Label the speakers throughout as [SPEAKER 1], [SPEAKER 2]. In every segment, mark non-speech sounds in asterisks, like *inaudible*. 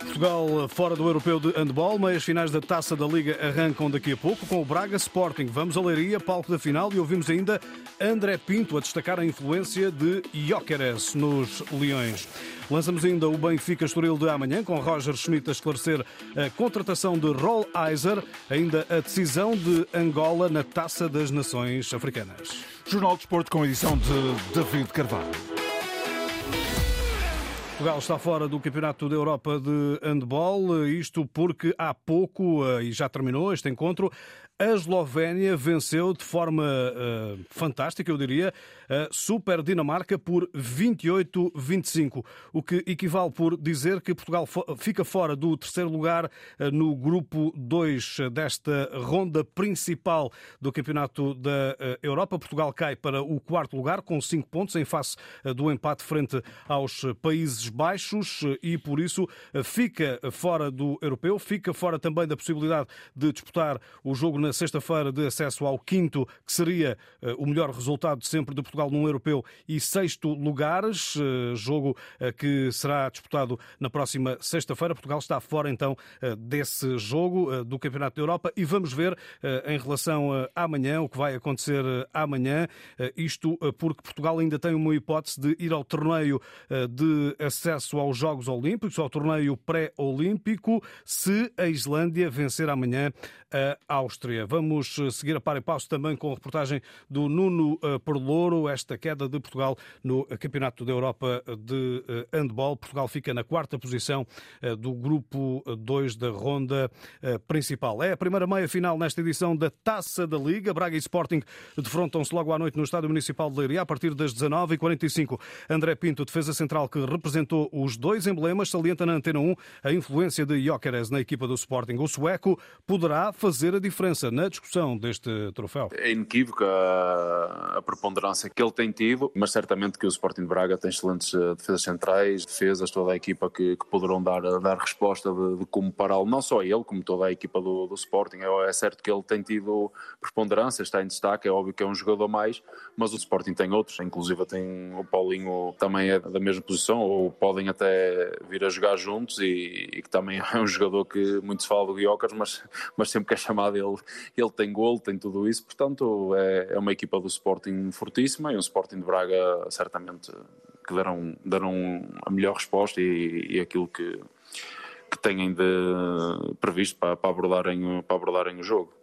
[SPEAKER 1] Portugal fora do europeu de handball, meias finais da Taça da Liga arrancam daqui a pouco com o Braga Sporting. Vamos a Leiria, palco da final e ouvimos ainda André Pinto a destacar a influência de Jóqueres nos Leões. Lançamos ainda o Benfica Estoril de amanhã, com Roger Schmidt a esclarecer a contratação de Roll Eiser, ainda a decisão de Angola na Taça das Nações Africanas.
[SPEAKER 2] Jornal de Esporte com edição de David Carvalho.
[SPEAKER 1] Portugal está fora do Campeonato da Europa de Handball, isto porque há pouco, eh, e já terminou este encontro, a Eslovénia venceu de forma uh, fantástica, eu diria, a Super Dinamarca por 28-25, o que equivale por dizer que Portugal fica fora do terceiro lugar no grupo 2 desta ronda principal do Campeonato da Europa. Portugal cai para o quarto lugar com 5 pontos em face do empate frente aos Países Baixos e por isso fica fora do europeu, fica fora também da possibilidade de disputar o jogo na sexta-feira de acesso ao quinto, que seria eh, o melhor resultado sempre de Portugal num europeu, e sexto lugares, eh, jogo eh, que será disputado na próxima sexta-feira. Portugal está fora então desse jogo do Campeonato da Europa e vamos ver em relação a amanhã o que vai acontecer amanhã. Isto porque Portugal ainda tem uma hipótese de ir ao torneio de acesso aos Jogos Olímpicos, ao torneio pré-olímpico, se a Islândia vencer amanhã a Áustria. Vamos eh, seguir a par e passo também com a reportagem do Nuno eh, Perlouro, esta queda de Portugal no Campeonato da Europa de eh, Handball. Portugal fica na quarta posição do grupo 2 da ronda principal. É a primeira meia-final nesta edição da Taça da Liga. Braga e Sporting defrontam-se logo à noite no Estádio Municipal de Leiria a partir das 19h45. André Pinto, defesa central que representou os dois emblemas, salienta na Antena 1 a influência de Jóqueres na equipa do Sporting. O sueco poderá fazer a diferença na discussão deste troféu?
[SPEAKER 3] É inequívoca a, preponderância que ele tem tido, mas certamente que o Sporting de Braga tem excelentes eh, defesas centrais, defesas, toda a equipa que, que poderão dar, dar resposta de, de como pará-lo, não só ele, como toda a equipa do, do Sporting. É, é, certo que ele tem tido preponderância, está em destaque, é óbvio que é um jogador mais, mas o Sporting tem outros, inclusive tem o Paulinho também é da mesma posição, ou podem até vir a jogar juntos e, e que também *laughs* é um jogador que muito se fala do Guiocas, mas, mas sempre que é chamado ele, ele tem golo, tem tudo isso, portanto é, é uma equipa do Sporting fortíssima e um Sporting de Braga certamente que darão, darão a melhor resposta e, e aquilo que, que têm de, previsto para, para, abordarem, para abordarem o jogo.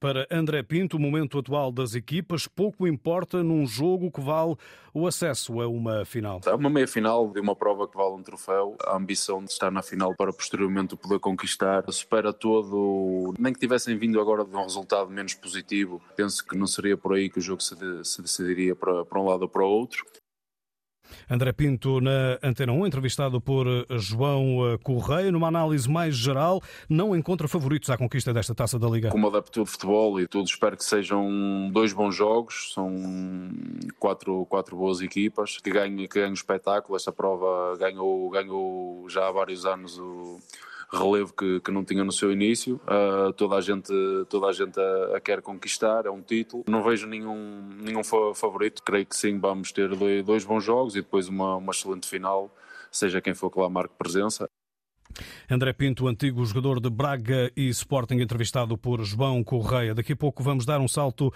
[SPEAKER 1] Para André Pinto, o momento atual das equipas pouco importa num jogo que vale o acesso a uma final.
[SPEAKER 3] É uma meia-final de uma prova que vale um troféu. A ambição de estar na final para posteriormente poder conquistar supera todo. Nem que tivessem vindo agora de um resultado menos positivo, penso que não seria por aí que o jogo se, se decidiria para, para um lado ou para o outro.
[SPEAKER 1] André Pinto na Antena 1, entrevistado por eh, João eh, Correia. Numa análise mais geral, não encontra favoritos à conquista desta taça da Liga?
[SPEAKER 3] Como adepto de futebol e tudo, espero que sejam dois bons jogos. São quatro, quatro boas equipas que ganhem, que ganhem o espetáculo. Esta prova ganhou, ganhou já há vários anos o relevo que, que não tinha no seu início. Uh, toda a gente, toda a, gente a, a, quer conquistar, é um título. Não vejo nenhum, nenhum favorito. Creio que sim, vamos ter dois, bons jogos e depois uma, uma excelente final, seja quem for que lá marque presença.
[SPEAKER 1] André Pinto, antigo jogador de Braga e Sporting, entrevistado por João Correia. Daqui a pouco vamos dar um salto uh,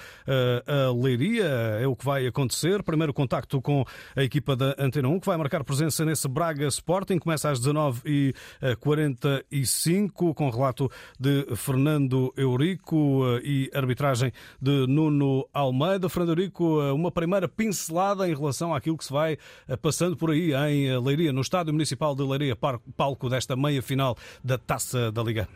[SPEAKER 1] a Leiria, é o que vai acontecer. Primeiro contacto com a equipa da Antena 1, que vai marcar presença nesse Braga Sporting. Começa às 19h45, com relato de Fernando Eurico uh, e arbitragem de Nuno Almeida. Fernando Eurico, uh, uma primeira pincelada em relação àquilo que se vai passando por aí em Leiria, no Estádio Municipal de Leiria, palco desta meia final da Taça da Liga.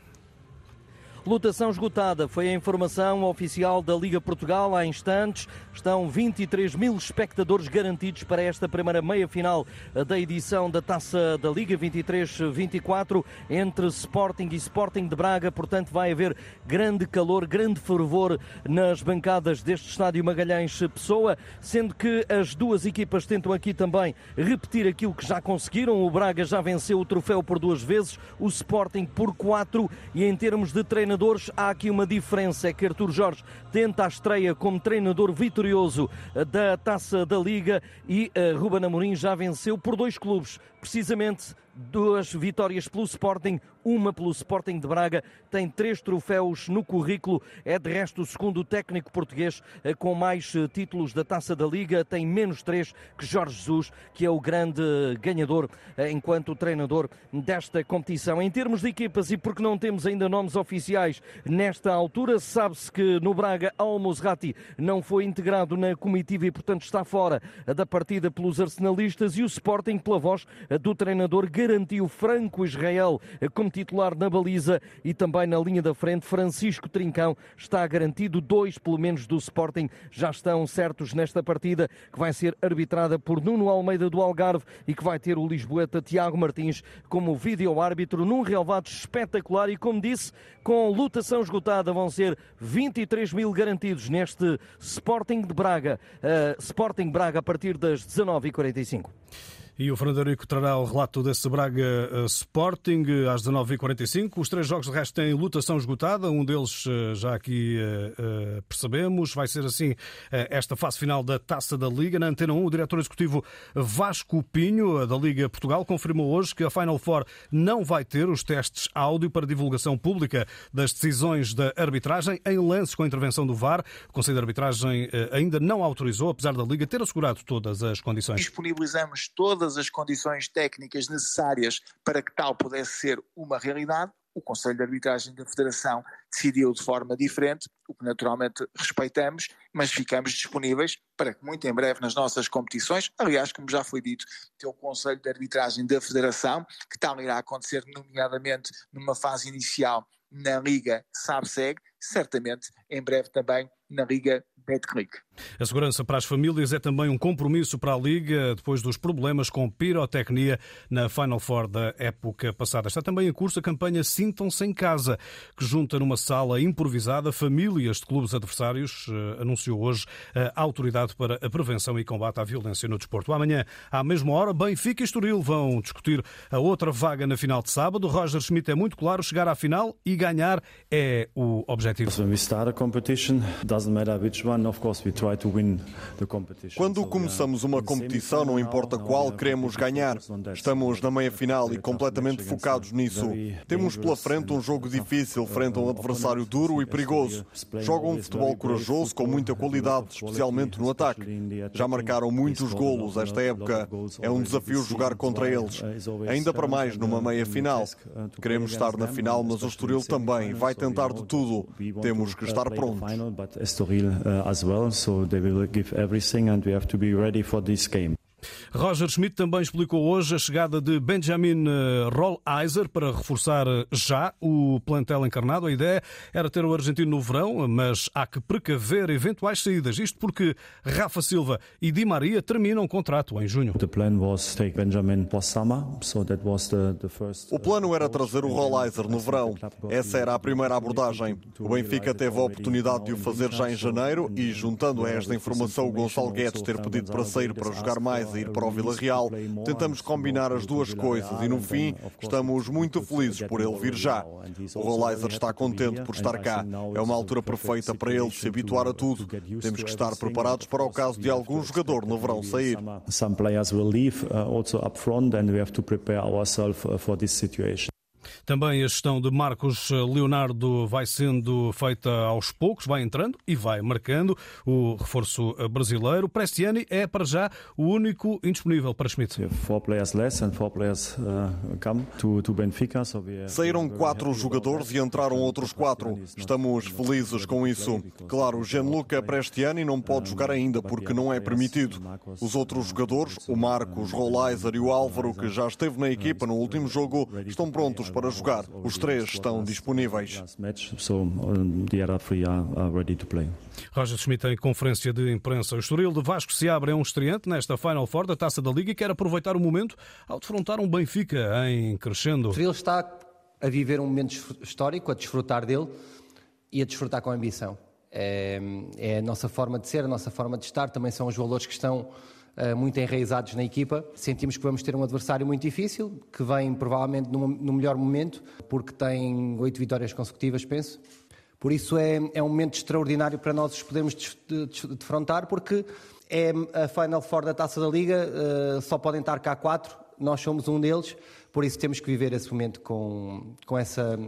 [SPEAKER 4] Lotação esgotada foi a informação oficial da Liga Portugal há instantes. Estão 23 mil espectadores garantidos para esta primeira meia-final da edição da Taça da Liga 23-24 entre Sporting e Sporting de Braga. Portanto, vai haver grande calor, grande fervor nas bancadas deste estádio Magalhães Pessoa, sendo que as duas equipas tentam aqui também repetir aquilo que já conseguiram. O Braga já venceu o troféu por duas vezes, o Sporting por quatro e em termos de treinador treinadores, há aqui uma diferença: é que Artur Jorge tenta a estreia como treinador vitorioso da taça da Liga e uh, Ruben Amorim já venceu por dois clubes, precisamente duas vitórias pelo Sporting, uma pelo Sporting de Braga, tem três troféus no currículo, é de resto o segundo técnico português eh, com mais eh, títulos da Taça da Liga, tem menos três que Jorge Jesus, que é o grande ganhador eh, enquanto treinador desta competição. Em termos de equipas, e porque não temos ainda nomes oficiais nesta altura, sabe-se que no Braga Al-Musrati não foi integrado na comitiva e, portanto, está fora da partida pelos arsenalistas. E o Sporting, pela voz do treinador, garantiu Franco Israel como titular na baliza e também na linha da frente. Francisco Trincão está garantido. Dois, pelo menos, do Sporting já estão certos nesta partida, que vai ser arbitrada por Nuno Almeida do Algarve e que vai ter o Lisboeta Tiago Martins como vídeo-árbitro num relevado espetacular e, como disse, com lutação esgotada, vão ser 23 mil garantidos neste Sporting de Braga. Uh, Sporting Braga a partir das 19h45.
[SPEAKER 1] E o Fernando Eurico trará o relato desse Braga eh, Sporting eh, às 19h45. Os três jogos de resto têm lutação esgotada, um deles eh, já aqui percebemos. Vai ser assim esta fase final da Taça da Liga. Na Antena 1, o diretor executivo Vasco Pinho, da Liga Portugal, confirmou hoje que a Final Four não vai ter os testes áudio para divulgação pública das decisões da arbitragem em lances com a intervenção do VAR. O Conselho de Arbitragem ainda não autorizou, apesar da Liga ter assegurado todas as condições.
[SPEAKER 5] Disponibilizamos todas todas as condições técnicas necessárias para que tal pudesse ser uma realidade, o Conselho de Arbitragem da Federação decidiu de forma diferente, o que naturalmente respeitamos, mas ficamos disponíveis para que muito em breve nas nossas competições, aliás, como já foi dito pelo Conselho de Arbitragem da Federação, que tal irá acontecer nomeadamente numa fase inicial na Liga SAB-SEG, certamente em breve também na Liga Betclic.
[SPEAKER 1] A segurança para as famílias é também um compromisso para a Liga depois dos problemas com pirotecnia na Final Four da época passada. Está também em curso a campanha Sintam-se em Casa, que junta numa sala improvisada famílias de clubes adversários, eh, anunciou hoje a Autoridade para a Prevenção e Combate à Violência no Desporto. Amanhã, à mesma hora, Benfica e Estoril vão discutir a outra vaga na final de sábado. Roger Schmidt é muito claro, chegar à final e ganhar é o objetivo.
[SPEAKER 6] When we start a competition, doesn't matter which
[SPEAKER 7] quando começamos uma competição, não importa qual, queremos ganhar. Estamos na meia final e completamente focados nisso. Temos pela frente um jogo difícil frente a um adversário duro e perigoso. Jogam um futebol corajoso com muita qualidade, especialmente no ataque. Já marcaram muitos golos esta época. É um desafio jogar contra eles. Ainda para mais numa meia final. Queremos estar na final, mas o Estoril também vai tentar de tudo. Temos que estar prontos.
[SPEAKER 6] Uh, so they will give everything and we have to be ready for this game.
[SPEAKER 1] Roger Schmidt também explicou hoje a chegada de Benjamin eh, Rolleiser para reforçar eh, já o plantel encarnado. A ideia era ter o argentino no verão, mas há que precaver eventuais saídas. Isto porque Rafa Silva e Di Maria terminam o contrato em junho.
[SPEAKER 7] O plano era trazer o Rolleiser no verão. Essa era a primeira abordagem. O Benfica teve a oportunidade de o fazer já em janeiro e, juntando a esta informação o Gonçalo Guedes ter pedido para sair para jogar mais ir para o Vila Real. Tentamos combinar as duas coisas e, no fim, estamos muito felizes por ele vir já. O Rolaiser está contente por estar cá. É uma altura perfeita para ele se habituar a tudo. Temos que estar preparados para o caso de algum jogador no verão sair.
[SPEAKER 6] Some players will leave uh, also up front and we have to prepare ourselves uh, for this situation.
[SPEAKER 1] Também a gestão de Marcos Leonardo vai sendo feita aos poucos, vai entrando e vai marcando o reforço brasileiro. Prestiani é, para já, o único indisponível para Schmidt. Uh,
[SPEAKER 7] Saíram quatro jogadores e entraram outros quatro. Estamos felizes com isso. Claro, Gianluca Prestiani não pode jogar ainda porque não é permitido. Os outros jogadores, o Marcos, Rolaiser e o Álvaro, que já esteve na equipa no último jogo, estão prontos para jogar. Os três estão disponíveis.
[SPEAKER 1] Roger Schmidt em conferência de imprensa. O Estoril de Vasco se abre a um estreante nesta Final Four da Taça da Liga e quer aproveitar o momento ao defrontar um Benfica em crescendo.
[SPEAKER 8] O Estoril está a viver um momento histórico, a desfrutar dele e a desfrutar com ambição. É, é a nossa forma de ser, a nossa forma de estar, também são os valores que estão muito enraizados na equipa. Sentimos que vamos ter um adversário muito difícil, que vem provavelmente no, melhor momento, porque tem oito vitórias consecutivas, penso. Por isso é, é um momento extraordinário para nós os podermos defrontar, porque é a Final Four da Taça da Liga, uh, só podem estar cá quatro, nós somos um deles, por isso temos que viver esse momento com, com essa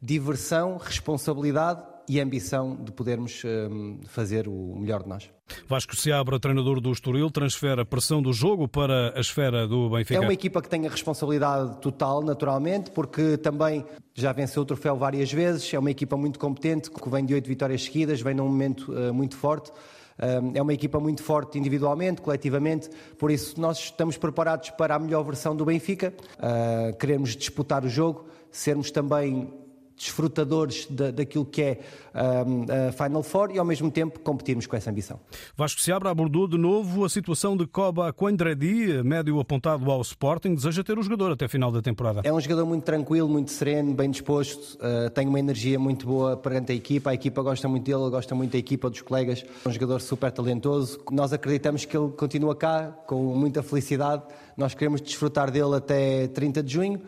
[SPEAKER 8] diversão, responsabilidade e ambição de podermos um, fazer o melhor de nós.
[SPEAKER 1] Vasco Seabra, treinador do Estoril, transfere a pressão do jogo para a esfera do Benfica.
[SPEAKER 8] É uma equipa que tem a responsabilidade total, naturalmente, porque também já venceu o troféu várias vezes, é uma equipa muito competente, que vem de oito vitórias seguidas, vem num momento uh, muito forte. Uh, é uma equipa muito forte individualmente, coletivamente, por isso nós estamos preparados para a melhor versão do Benfica. Uh, queremos disputar o jogo, sermos também desfrutadores da, daquilo que é a Final Four e ao mesmo tempo competirmos com essa ambição.
[SPEAKER 1] Vasco Seabra abordou de novo a situação de Koba Coendradi, médio apontado ao Sporting, deseja ter o jogador até a final da temporada.
[SPEAKER 8] É um jogador muito tranquilo, muito sereno, bem disposto, uh, tem uma energia muito boa perante a equipa, a equipa gosta muito dele, gosta muito da equipa, dos colegas, é um jogador super talentoso. Nós acreditamos que ele continua cá com muita felicidade, nós queremos desfrutar dele até 30 de junho.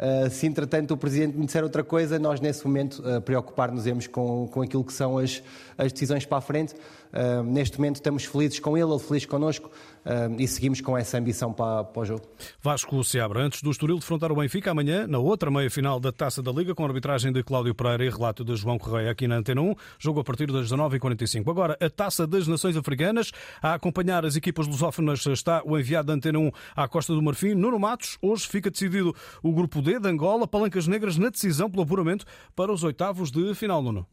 [SPEAKER 8] Uh, se entretanto o Presidente me disser outra coisa, nós nesse momento uh, preocupar-nos com, com aquilo que são as, as decisões para a frente. Neste momento estamos felizes com ele, ele feliz connosco e seguimos com essa ambição para, para o jogo.
[SPEAKER 1] Vasco Seabra, antes do Estoril defrontar o Benfica, amanhã, na outra meia-final da Taça da Liga, com a arbitragem de Cláudio Pereira e relato de João Correia aqui na Antena 1, jogo a partir das 19h45. Agora, a Taça das Nações Africanas, a acompanhar as equipas lusófonas está o enviado da Antena 1 à Costa do Marfim, Nuno Matos. Hoje fica decidido o grupo D de Angola, Palancas Negras na decisão pelo apuramento para os oitavos de final, Nuno.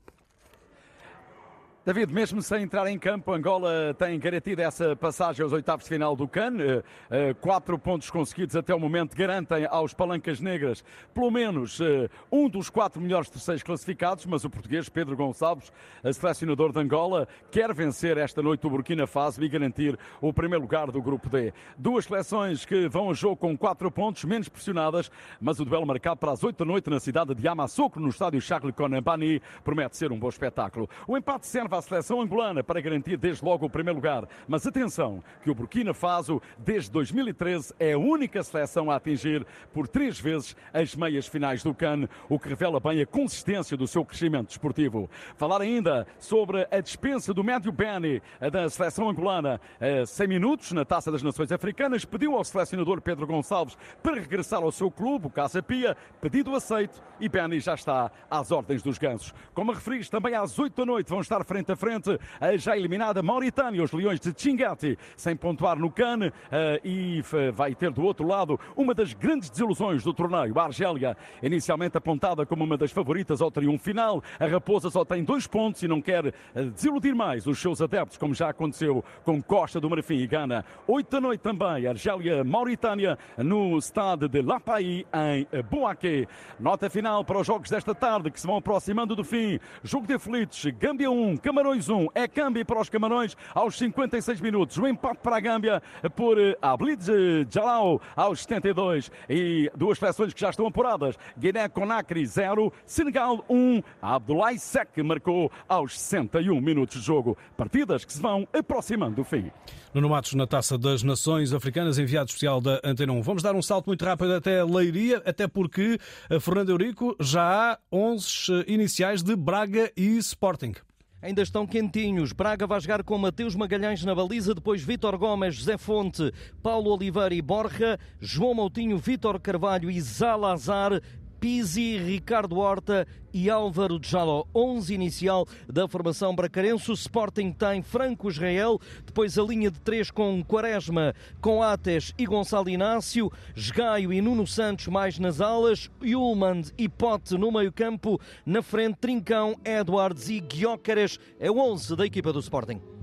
[SPEAKER 9] David, mesmo sem entrar em campo, Angola tem garantido essa passagem aos oitavos de final do CAN. Eh, eh, quatro pontos conseguidos até o momento garantem aos Palancas Negras pelo menos eh, um dos quatro melhores terceiros classificados, mas o português Pedro Gonçalves, selecionador de Angola, quer vencer esta noite o Burkina Faso e garantir o primeiro lugar do grupo D. Duas seleções que vão a jogo com quatro pontos, menos pressionadas, mas o duelo marcado para as oito da noite na cidade de Yamassoukro, no estádio Charles Conambani, promete ser um bom espetáculo. O empate serve à seleção angolana para garantir desde logo o primeiro lugar. Mas atenção, que o Burkina Faso, desde 2013, é a única seleção a atingir por três vezes as meias finais do CAN, o que revela bem a consistência do seu crescimento desportivo. Falar ainda sobre a dispensa do médio Beni da seleção angolana. 100 minutos na Taça das Nações Africanas, pediu ao selecionador Pedro Gonçalves para regressar ao seu clube, o Casa Pia, pedido aceito e Beni já está às ordens dos gansos. Como referiste, também às 8 da noite vão estar frente a frente a já eliminada Mauritânia, os Leões de Chingati, sem pontuar no CAN eh, e vai ter do outro lado uma das grandes desilusões do torneio, a Argélia, inicialmente apontada como uma das favoritas ao triunfo final. A Raposa só tem dois pontos e não quer eh, desiludir mais os seus adeptos, como já aconteceu com Costa do Marfim e Gana. 8 da noite também, Argélia-Mauritânia no estado de Lapai, em Boaque. Nota final para os jogos desta tarde que se vão aproximando do fim. Jogo de aflitos, Gâmbia 1, Camarões 1, é câmbio para os Camarões aos 56 minutos. O empate para a Gâmbia por eh, Ablid Jalal aos 72 e duas seleções que já estão apuradas. Guiné-Conakry 0, Senegal 1. Abdoulaye Sek marcou aos 61 minutos de jogo. Partidas que se vão aproximando do fim.
[SPEAKER 1] Nuno Matos na Taça das Nações Africanas, enviado especial da Antena 1. Vamos dar um salto muito rápido até Leiria, até porque a eh, Fernando Eurico já há 11 eh, iniciais de Braga e Sporting.
[SPEAKER 4] Ainda estão quentinhos. Braga vai jogar com Mateus Magalhães na baliza, depois Vítor Gomes, José Fonte, Paulo Oliveira e Borja, João Moutinho, Vítor Carvalho e Zalazar. Pizzi, Ricardo Horta e Álvaro Jaló. 11 inicial da formação bracarense. O Sporting tem Franco Israel, depois a linha de três com Quaresma, com Ates e Gonçalo Inácio, Esgaio e Nuno Santos mais nas alas, Ullman e Pote no meio campo, na frente Trincão, Edwards e Guiócaras. É o 11 da equipa do Sporting.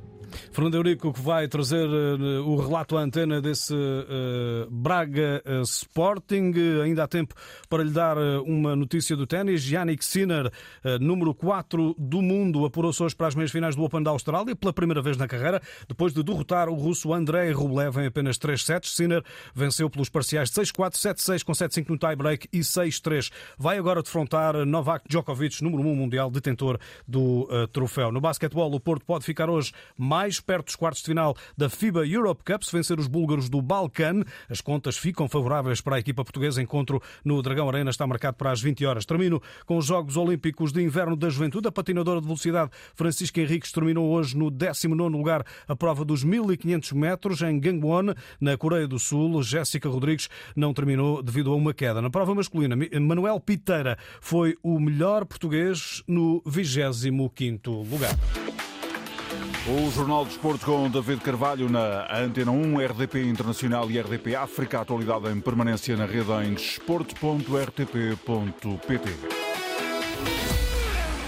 [SPEAKER 1] Fernando Eurico que vai trazer uh, o relato à antena desse uh, Braga uh, Sporting. Ainda há tempo para lhe dar uma notícia do ténis. Yannick Sinner, número 4 do mundo, apurou-se hoje para as meias finais do Open da Austrália pela primeira vez na carreira, depois de derrotar o russo Andrei Rublev em apenas 3 sets. Sinner venceu pelos parciais 6-4, 7-6 com 7-5 no tie-break e 6-3. Vai agora defrontar Novak Djokovic, número 1 mundial, detentor do troféu. No basquetebol, o Porto pode ficar hoje mais mais perto dos quartos de final da FIBA Europe Cup se vencer os búlgaros do Balcan. As contas ficam favoráveis para a equipa portuguesa. Encontro no Dragão Arena está marcado para as 20 horas. Termino com os Jogos Olímpicos de Inverno da Juventude. A patinadora de velocidade Francisca Henriques terminou hoje no 19 lugar a prova dos 1500 metros em Gangwon, na Coreia do Sul. Jéssica Rodrigues não terminou devido a uma queda. Na prova masculina, Manuel Piteira foi o melhor português no 25º lugar.
[SPEAKER 2] O Jornal de Esportes com David Carvalho na Antena 1, RDP Internacional e RDP África. Atualidade em permanência na rede em desporto.rtp.pt.